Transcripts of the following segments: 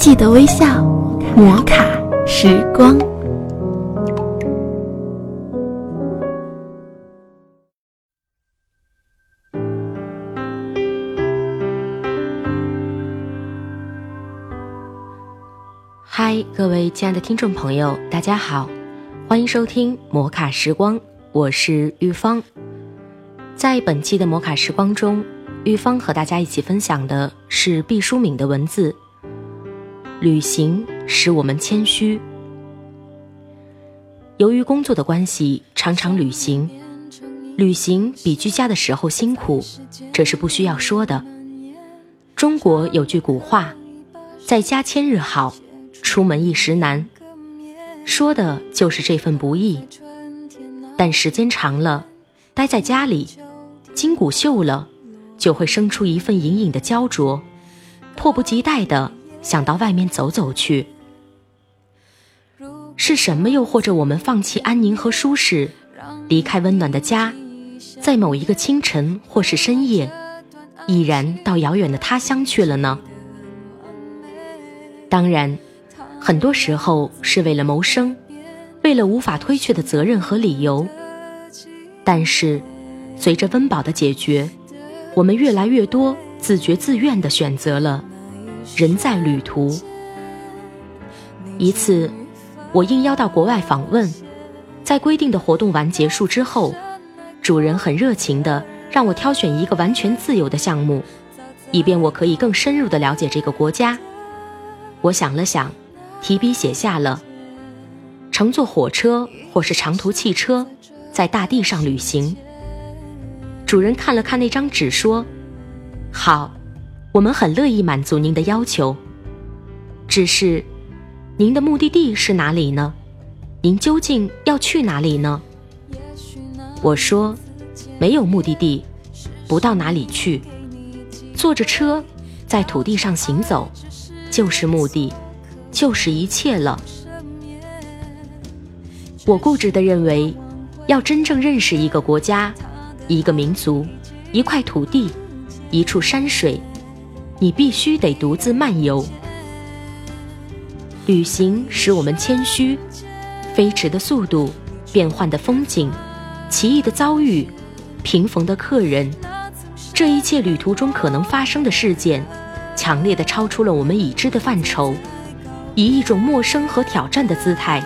记得微笑，摩卡时光。嗨，各位亲爱的听众朋友，大家好，欢迎收听摩卡时光，我是玉芳。在本期的摩卡时光中，玉芳和大家一起分享的是毕淑敏的文字。旅行使我们谦虚。由于工作的关系，常常旅行，旅行比居家的时候辛苦，这是不需要说的。中国有句古话：“在家千日好。”出门一时难，说的就是这份不易。但时间长了，待在家里，筋骨锈了，就会生出一份隐隐的焦灼，迫不及待的想到外面走走去。是什么诱惑着我们放弃安宁和舒适，离开温暖的家，在某一个清晨或是深夜，毅然到遥远的他乡去了呢？当然。很多时候是为了谋生，为了无法推却的责任和理由。但是，随着温饱的解决，我们越来越多自觉自愿地选择了人在旅途。一次，我应邀到国外访问，在规定的活动完结束之后，主人很热情地让我挑选一个完全自由的项目，以便我可以更深入地了解这个国家。我想了想。提笔写下了，乘坐火车或是长途汽车，在大地上旅行。主人看了看那张纸，说：“好，我们很乐意满足您的要求。只是，您的目的地是哪里呢？您究竟要去哪里呢？”我说：“没有目的地，不到哪里去。坐着车，在土地上行走，就是目的。”就是一切了。我固执地认为，要真正认识一个国家、一个民族、一块土地、一处山水，你必须得独自漫游。旅行使我们谦虚，飞驰的速度、变幻的风景、奇异的遭遇、平逢的客人，这一切旅途中可能发生的事件，强烈的超出了我们已知的范畴。以一种陌生和挑战的姿态，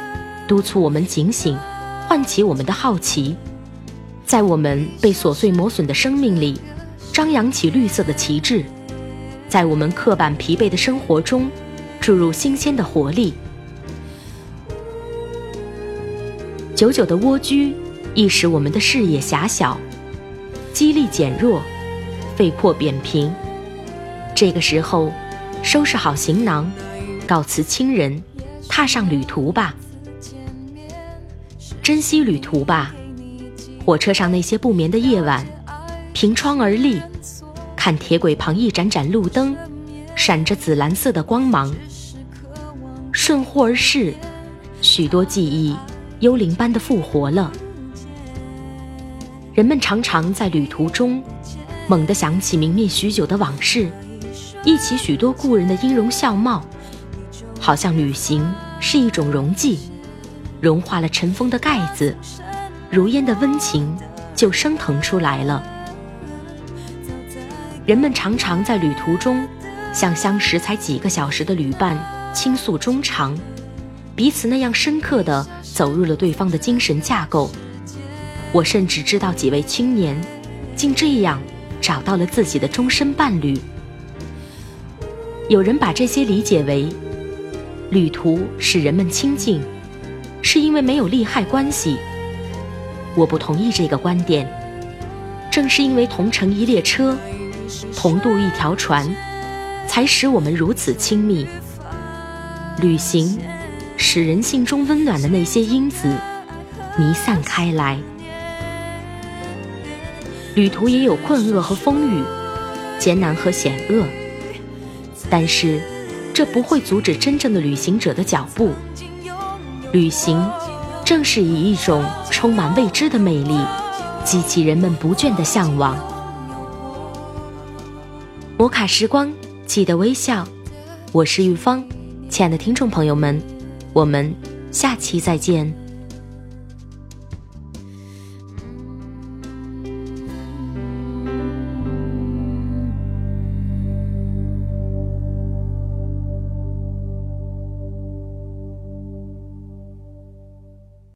督促我们警醒，唤起我们的好奇，在我们被琐碎磨损的生命里，张扬起绿色的旗帜，在我们刻板疲惫的生活中，注入新鲜的活力。久久的蜗居，易使我们的视野狭小，肌力减弱，肺魄扁平。这个时候，收拾好行囊。告辞亲人，踏上旅途吧，珍惜旅途吧。火车上那些不眠的夜晚，凭窗而立，看铁轨旁一盏盏路灯，闪着紫蓝色的光芒。顺乎而逝，许多记忆幽灵般的复活了。人们常常在旅途中，猛地想起明灭许久的往事，忆起许多故人的音容笑貌。好像旅行是一种溶剂，融化了尘封的盖子，如烟的温情就升腾出来了。人们常常在旅途中，向相识才几个小时的旅伴倾诉衷肠，彼此那样深刻地走入了对方的精神架构。我甚至知道几位青年，竟这样找到了自己的终身伴侣。有人把这些理解为。旅途使人们亲近，是因为没有利害关系。我不同意这个观点。正是因为同乘一列车，同渡一条船，才使我们如此亲密。旅行使人性中温暖的那些因子弥散开来。旅途也有困厄和风雨，艰难和险恶，但是。这不会阻止真正的旅行者的脚步。旅行，正是以一种充满未知的魅力，激起人们不倦的向往。摩卡时光，记得微笑。我是玉芳，亲爱的听众朋友们，我们下期再见。